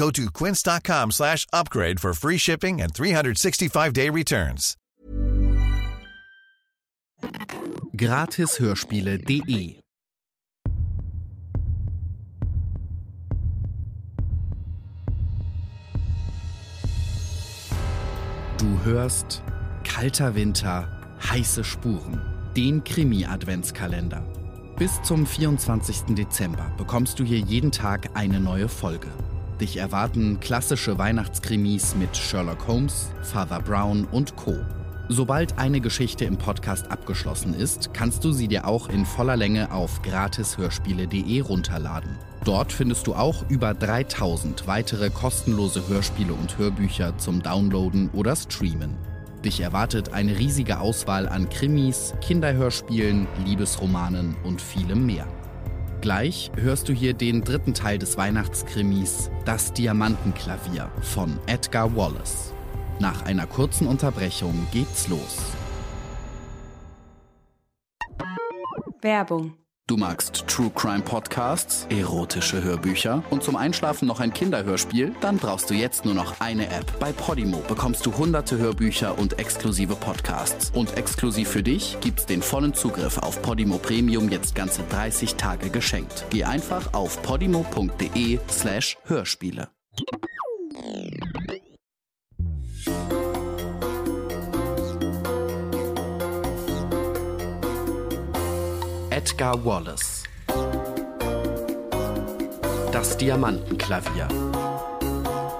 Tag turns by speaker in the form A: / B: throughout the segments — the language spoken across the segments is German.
A: Go to quince.com slash upgrade for free shipping and 365-day returns.
B: Gratishörspiele.de Du hörst Kalter Winter, heiße Spuren, den Krimi-Adventskalender. Bis zum 24. Dezember bekommst du hier jeden Tag eine neue Folge. Dich erwarten klassische Weihnachtskrimis mit Sherlock Holmes, Father Brown und Co. Sobald eine Geschichte im Podcast abgeschlossen ist, kannst du sie dir auch in voller Länge auf gratishörspiele.de runterladen. Dort findest du auch über 3000 weitere kostenlose Hörspiele und Hörbücher zum Downloaden oder Streamen. Dich erwartet eine riesige Auswahl an Krimis, Kinderhörspielen, Liebesromanen und vielem mehr. Gleich hörst du hier den dritten Teil des Weihnachtskrimis Das Diamantenklavier von Edgar Wallace. Nach einer kurzen Unterbrechung geht's los.
C: Werbung.
B: Du magst True Crime Podcasts, erotische Hörbücher und zum Einschlafen noch ein Kinderhörspiel? Dann brauchst du jetzt nur noch eine App. Bei Podimo bekommst du hunderte Hörbücher und exklusive Podcasts. Und exklusiv für dich gibt's den vollen Zugriff auf Podimo Premium jetzt ganze 30 Tage geschenkt. Geh einfach auf podimo.de slash Hörspiele. Edgar Wallace Das Diamantenklavier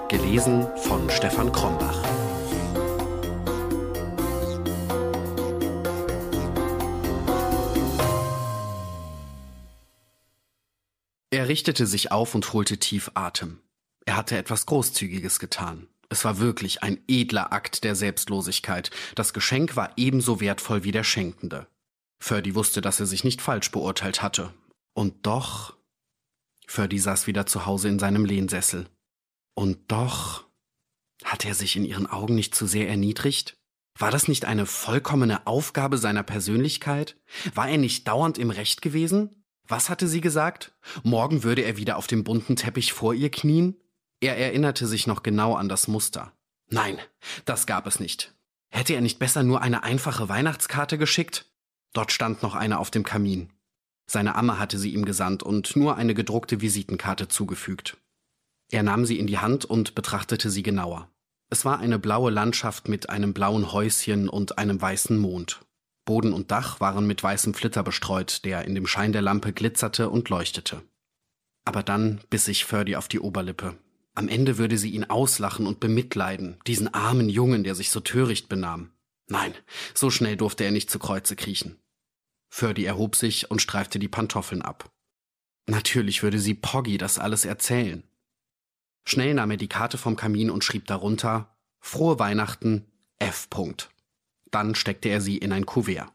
B: Gelesen von Stefan Krombach Er richtete sich auf und holte tief Atem. Er hatte etwas Großzügiges getan. Es war wirklich ein edler Akt der Selbstlosigkeit. Das Geschenk war ebenso wertvoll wie der Schenkende. Ferdy wusste, dass er sich nicht falsch beurteilt hatte. Und doch. Ferdy saß wieder zu Hause in seinem Lehnsessel. Und doch. Hatte er sich in ihren Augen nicht zu sehr erniedrigt? War das nicht eine vollkommene Aufgabe seiner Persönlichkeit? War er nicht dauernd im Recht gewesen? Was hatte sie gesagt? Morgen würde er wieder auf dem bunten Teppich vor ihr knien? Er erinnerte sich noch genau an das Muster. Nein, das gab es nicht. Hätte er nicht besser nur eine einfache Weihnachtskarte geschickt? Dort stand noch eine auf dem Kamin. Seine Amme hatte sie ihm gesandt und nur eine gedruckte Visitenkarte zugefügt. Er nahm sie in die Hand und betrachtete sie genauer. Es war eine blaue Landschaft mit einem blauen Häuschen und einem weißen Mond. Boden und Dach waren mit weißem Flitter bestreut, der in dem Schein der Lampe glitzerte und leuchtete. Aber dann biss sich Ferdy auf die Oberlippe. Am Ende würde sie ihn auslachen und bemitleiden, diesen armen Jungen, der sich so töricht benahm. Nein, so schnell durfte er nicht zu Kreuze kriechen. Ferdy erhob sich und streifte die Pantoffeln ab. Natürlich würde sie Poggy das alles erzählen. Schnell nahm er die Karte vom Kamin und schrieb darunter Frohe Weihnachten F. Dann steckte er sie in ein Kuvert.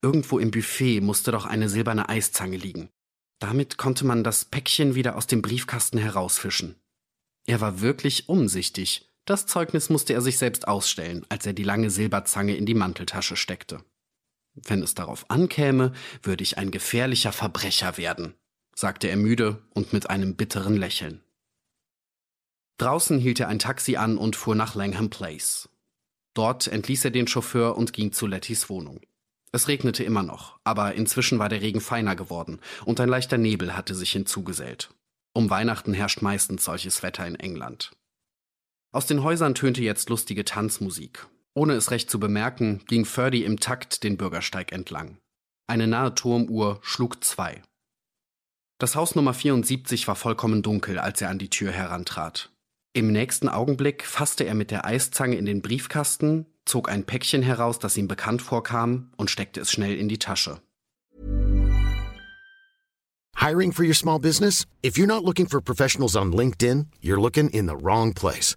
B: Irgendwo im Buffet musste doch eine silberne Eiszange liegen. Damit konnte man das Päckchen wieder aus dem Briefkasten herausfischen. Er war wirklich umsichtig, Das Zeugnis musste er sich selbst ausstellen, als er die lange Silberzange in die Manteltasche steckte. Wenn es darauf ankäme, würde ich ein gefährlicher Verbrecher werden, sagte er müde und mit einem bitteren Lächeln. Draußen hielt er ein Taxi an und fuhr nach Langham Place. Dort entließ er den Chauffeur und ging zu Lettys Wohnung. Es regnete immer noch, aber inzwischen war der Regen feiner geworden und ein leichter Nebel hatte sich hinzugesellt. Um Weihnachten herrscht meistens solches Wetter in England. Aus den Häusern tönte jetzt lustige Tanzmusik. Ohne es recht zu bemerken, ging Ferdy im Takt den Bürgersteig entlang. Eine nahe Turmuhr schlug zwei. Das Haus Nummer 74 war vollkommen dunkel, als er an die Tür herantrat. Im nächsten Augenblick fasste er mit der Eiszange in den Briefkasten, zog ein Päckchen heraus, das ihm bekannt vorkam, und steckte es schnell in die Tasche.
C: Hiring for your small business? If you're not looking for professionals on LinkedIn, you're looking in the wrong place.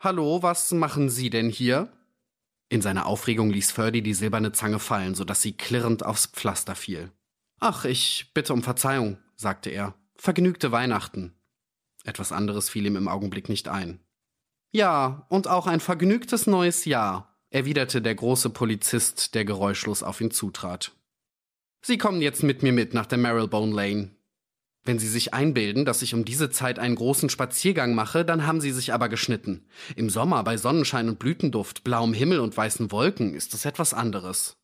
B: Hallo, was machen Sie denn hier? In seiner Aufregung ließ Ferdy die silberne Zange fallen, sodass sie klirrend aufs Pflaster fiel. Ach, ich bitte um Verzeihung, sagte er. Vergnügte Weihnachten. Etwas anderes fiel ihm im Augenblick nicht ein. Ja, und auch ein vergnügtes neues Jahr, erwiderte der große Polizist, der geräuschlos auf ihn zutrat. Sie kommen jetzt mit mir mit nach der Marylebone Lane. Wenn Sie sich einbilden, dass ich um diese Zeit einen großen Spaziergang mache, dann haben Sie sich aber geschnitten. Im Sommer bei Sonnenschein und Blütenduft, blauem Himmel und weißen Wolken ist es etwas anderes.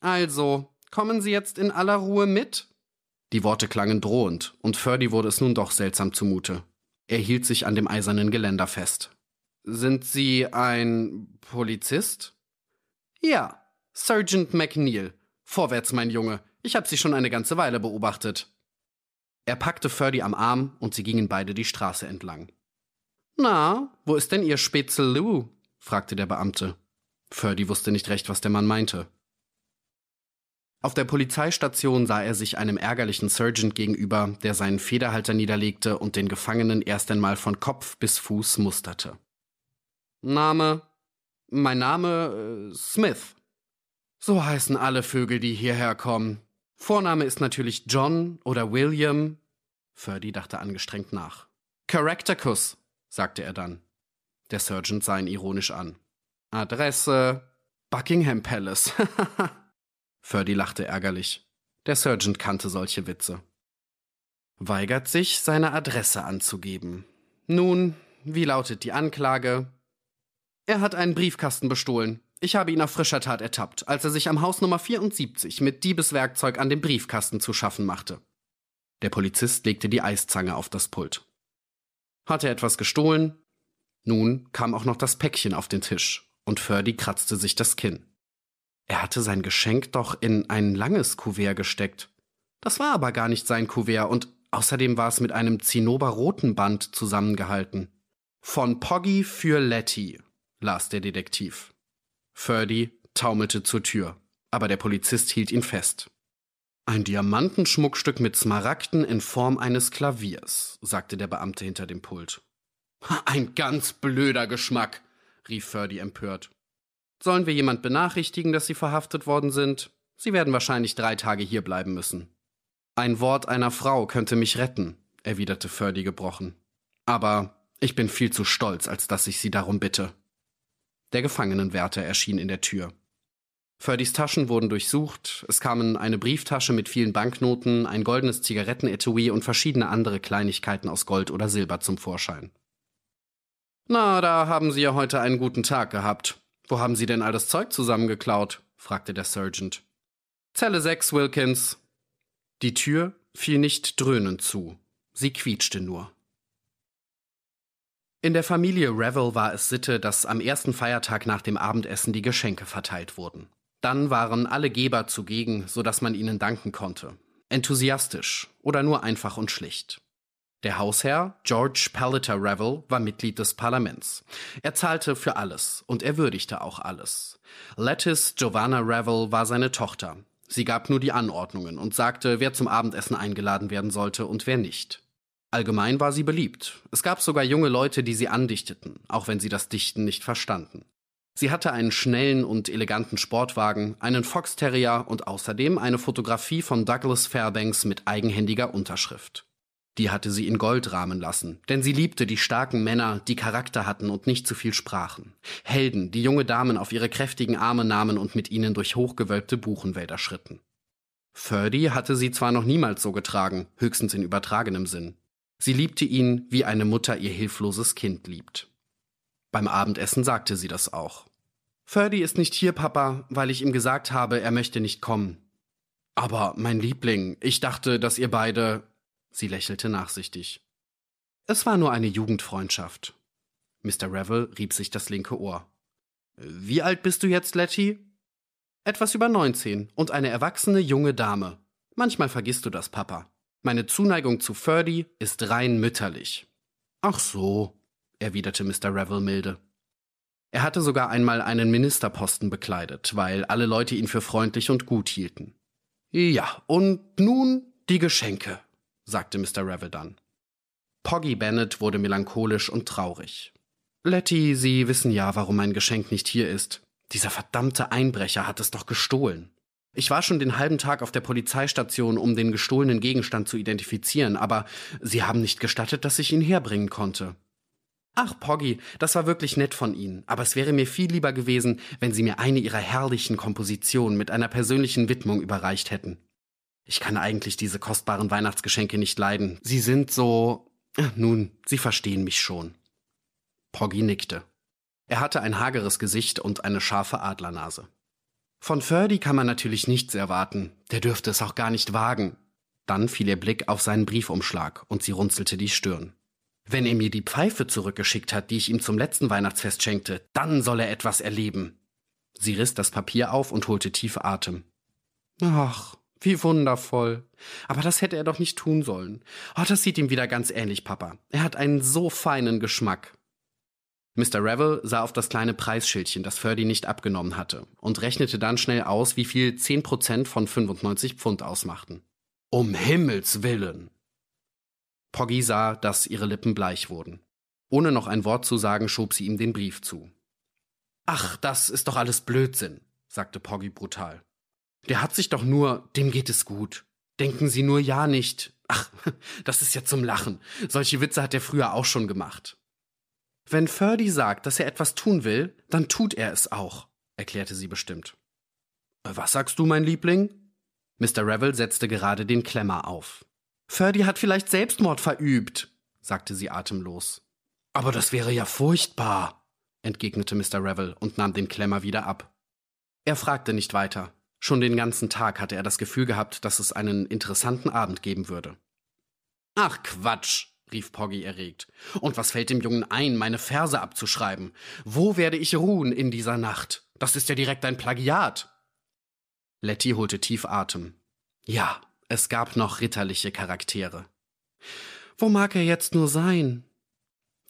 B: Also, kommen Sie jetzt in aller Ruhe mit? Die Worte klangen drohend, und Ferdy wurde es nun doch seltsam zumute. Er hielt sich an dem eisernen Geländer fest. Sind Sie ein Polizist? Ja, Sergeant McNeil. Vorwärts, mein Junge. Ich habe Sie schon eine ganze Weile beobachtet. Er packte Ferdy am Arm und sie gingen beide die Straße entlang. Na, wo ist denn Ihr Spätzle Lou? fragte der Beamte. Ferdy wusste nicht recht, was der Mann meinte. Auf der Polizeistation sah er sich einem ärgerlichen Sergeant gegenüber, der seinen Federhalter niederlegte und den Gefangenen erst einmal von Kopf bis Fuß musterte. Name? Mein Name äh, Smith. So heißen alle Vögel, die hierher kommen. Vorname ist natürlich John oder William. Ferdy dachte angestrengt nach. Characterkuss, sagte er dann. Der Sergeant sah ihn ironisch an. Adresse Buckingham Palace. Ferdy lachte ärgerlich. Der Sergeant kannte solche Witze. Weigert sich, seine Adresse anzugeben. Nun, wie lautet die Anklage? Er hat einen Briefkasten bestohlen. Ich habe ihn auf frischer Tat ertappt, als er sich am Haus Nummer 74 mit Diebeswerkzeug an dem Briefkasten zu schaffen machte. Der Polizist legte die Eiszange auf das Pult. Hat er etwas gestohlen? Nun kam auch noch das Päckchen auf den Tisch, und Ferdy kratzte sich das Kinn. Er hatte sein Geschenk doch in ein langes Kuvert gesteckt. Das war aber gar nicht sein Kuvert und außerdem war es mit einem zinnoberroten Band zusammengehalten. Von Poggy für Letty, las der Detektiv. Ferdy taumelte zur Tür, aber der Polizist hielt ihn fest. Ein Diamantenschmuckstück mit Smaragden in Form eines Klaviers, sagte der Beamte hinter dem Pult. Ein ganz blöder Geschmack, rief Ferdy empört. Sollen wir jemand benachrichtigen, dass Sie verhaftet worden sind? Sie werden wahrscheinlich drei Tage hier bleiben müssen. Ein Wort einer Frau könnte mich retten, erwiderte Ferdy gebrochen. Aber ich bin viel zu stolz, als dass ich Sie darum bitte. Der Gefangenenwärter erschien in der Tür. Ferdys Taschen wurden durchsucht, es kamen eine Brieftasche mit vielen Banknoten, ein goldenes Zigarettenetui und verschiedene andere Kleinigkeiten aus Gold oder Silber zum Vorschein. Na, da haben Sie ja heute einen guten Tag gehabt, Wo haben Sie denn all das Zeug zusammengeklaut? fragte der Sergeant. Zelle 6, Wilkins. Die Tür fiel nicht dröhnend zu. Sie quietschte nur. In der Familie Revel war es Sitte, dass am ersten Feiertag nach dem Abendessen die Geschenke verteilt wurden. Dann waren alle Geber zugegen, so dass man ihnen danken konnte. Enthusiastisch oder nur einfach und schlicht. Der Hausherr, George Pallitter Revel, war Mitglied des Parlaments. Er zahlte für alles und er würdigte auch alles. Lettice Giovanna Revel war seine Tochter. Sie gab nur die Anordnungen und sagte, wer zum Abendessen eingeladen werden sollte und wer nicht. Allgemein war sie beliebt. Es gab sogar junge Leute, die sie andichteten, auch wenn sie das Dichten nicht verstanden. Sie hatte einen schnellen und eleganten Sportwagen, einen Fox Terrier und außerdem eine Fotografie von Douglas Fairbanks mit eigenhändiger Unterschrift. Die hatte sie in Gold rahmen lassen, denn sie liebte die starken Männer, die Charakter hatten und nicht zu viel sprachen. Helden, die junge Damen auf ihre kräftigen Arme nahmen und mit ihnen durch hochgewölbte Buchenwälder schritten. Ferdy hatte sie zwar noch niemals so getragen, höchstens in übertragenem Sinn. Sie liebte ihn, wie eine Mutter ihr hilfloses Kind liebt. Beim Abendessen sagte sie das auch. Ferdy ist nicht hier, Papa, weil ich ihm gesagt habe, er möchte nicht kommen. Aber, mein Liebling, ich dachte, dass ihr beide. Sie lächelte nachsichtig. Es war nur eine Jugendfreundschaft. Mr. Revel rieb sich das linke Ohr. Wie alt bist du jetzt, Letty? Etwas über neunzehn und eine erwachsene junge Dame. Manchmal vergisst du das, Papa. Meine Zuneigung zu Ferdy ist rein mütterlich. Ach so, erwiderte Mr. Revel milde. Er hatte sogar einmal einen Ministerposten bekleidet, weil alle Leute ihn für freundlich und gut hielten. Ja, und nun die Geschenke, sagte Mr. Revel dann. Poggy Bennett wurde melancholisch und traurig. Letty, Sie wissen ja, warum mein Geschenk nicht hier ist. Dieser verdammte Einbrecher hat es doch gestohlen. Ich war schon den halben Tag auf der Polizeistation, um den gestohlenen Gegenstand zu identifizieren, aber Sie haben nicht gestattet, dass ich ihn herbringen konnte. Ach, Poggy, das war wirklich nett von Ihnen, aber es wäre mir viel lieber gewesen, wenn Sie mir eine Ihrer herrlichen Kompositionen mit einer persönlichen Widmung überreicht hätten. Ich kann eigentlich diese kostbaren Weihnachtsgeschenke nicht leiden. Sie sind so. Nun, Sie verstehen mich schon. Poggy nickte. Er hatte ein hageres Gesicht und eine scharfe Adlernase. Von Ferdy kann man natürlich nichts erwarten. Der dürfte es auch gar nicht wagen. Dann fiel ihr Blick auf seinen Briefumschlag und sie runzelte die Stirn. Wenn er mir die Pfeife zurückgeschickt hat, die ich ihm zum letzten Weihnachtsfest schenkte, dann soll er etwas erleben. Sie riss das Papier auf und holte tief Atem. Ach, wie wundervoll. Aber das hätte er doch nicht tun sollen. Oh, das sieht ihm wieder ganz ähnlich, Papa. Er hat einen so feinen Geschmack. Mr. Revel sah auf das kleine Preisschildchen, das Ferdy nicht abgenommen hatte, und rechnete dann schnell aus, wie viel 10% von 95 Pfund ausmachten. Um Himmels willen! Poggy sah, dass ihre Lippen bleich wurden. Ohne noch ein Wort zu sagen, schob sie ihm den Brief zu. Ach, das ist doch alles Blödsinn, sagte Poggy brutal. Der hat sich doch nur, dem geht es gut. Denken Sie nur ja nicht. Ach, das ist ja zum Lachen. Solche Witze hat er früher auch schon gemacht. Wenn Ferdy sagt, dass er etwas tun will, dann tut er es auch, erklärte sie bestimmt. Was sagst du, mein Liebling? Mr. Revel setzte gerade den Klemmer auf. Ferdy hat vielleicht Selbstmord verübt, sagte sie atemlos. Aber das wäre ja furchtbar, entgegnete Mr. Revel und nahm den Klemmer wieder ab. Er fragte nicht weiter. Schon den ganzen Tag hatte er das Gefühl gehabt, dass es einen interessanten Abend geben würde. Ach Quatsch, rief Poggy erregt. Und was fällt dem Jungen ein, meine Verse abzuschreiben? Wo werde ich ruhen in dieser Nacht? Das ist ja direkt ein Plagiat. Letty holte tief Atem. Ja, es gab noch ritterliche Charaktere. Wo mag er jetzt nur sein?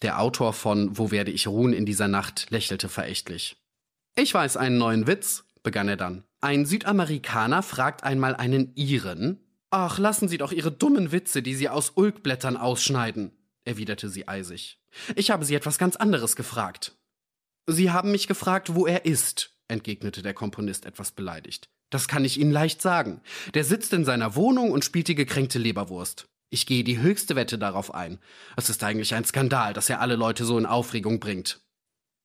B: Der Autor von Wo werde ich ruhen in dieser Nacht lächelte verächtlich. Ich weiß einen neuen Witz, begann er dann. Ein Südamerikaner fragt einmal einen Iren, Ach, lassen Sie doch Ihre dummen Witze, die Sie aus Ulkblättern ausschneiden, erwiderte sie eisig. Ich habe Sie etwas ganz anderes gefragt. Sie haben mich gefragt, wo er ist, entgegnete der Komponist etwas beleidigt. Das kann ich Ihnen leicht sagen. Der sitzt in seiner Wohnung und spielt die gekränkte Leberwurst. Ich gehe die höchste Wette darauf ein. Es ist eigentlich ein Skandal, dass er alle Leute so in Aufregung bringt.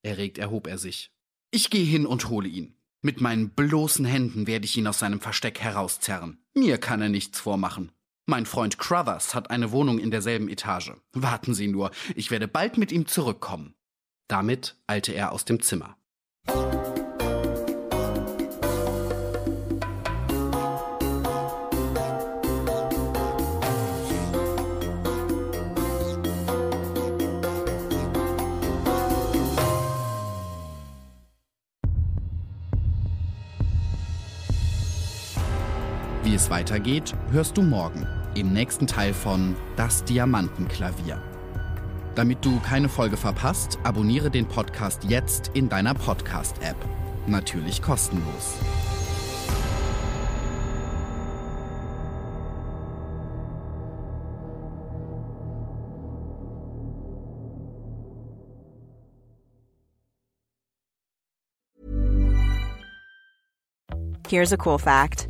B: Erregt erhob er sich. Ich gehe hin und hole ihn. Mit meinen bloßen Händen werde ich ihn aus seinem Versteck herauszerren. Mir kann er nichts vormachen. Mein Freund Crothers hat eine Wohnung in derselben Etage. Warten Sie nur, ich werde bald mit ihm zurückkommen. Damit eilte er aus dem Zimmer. Wie es weitergeht, hörst du morgen im nächsten Teil von Das Diamantenklavier. Damit du keine Folge verpasst, abonniere den Podcast jetzt in deiner Podcast-App. Natürlich kostenlos.
D: Here's a cool fact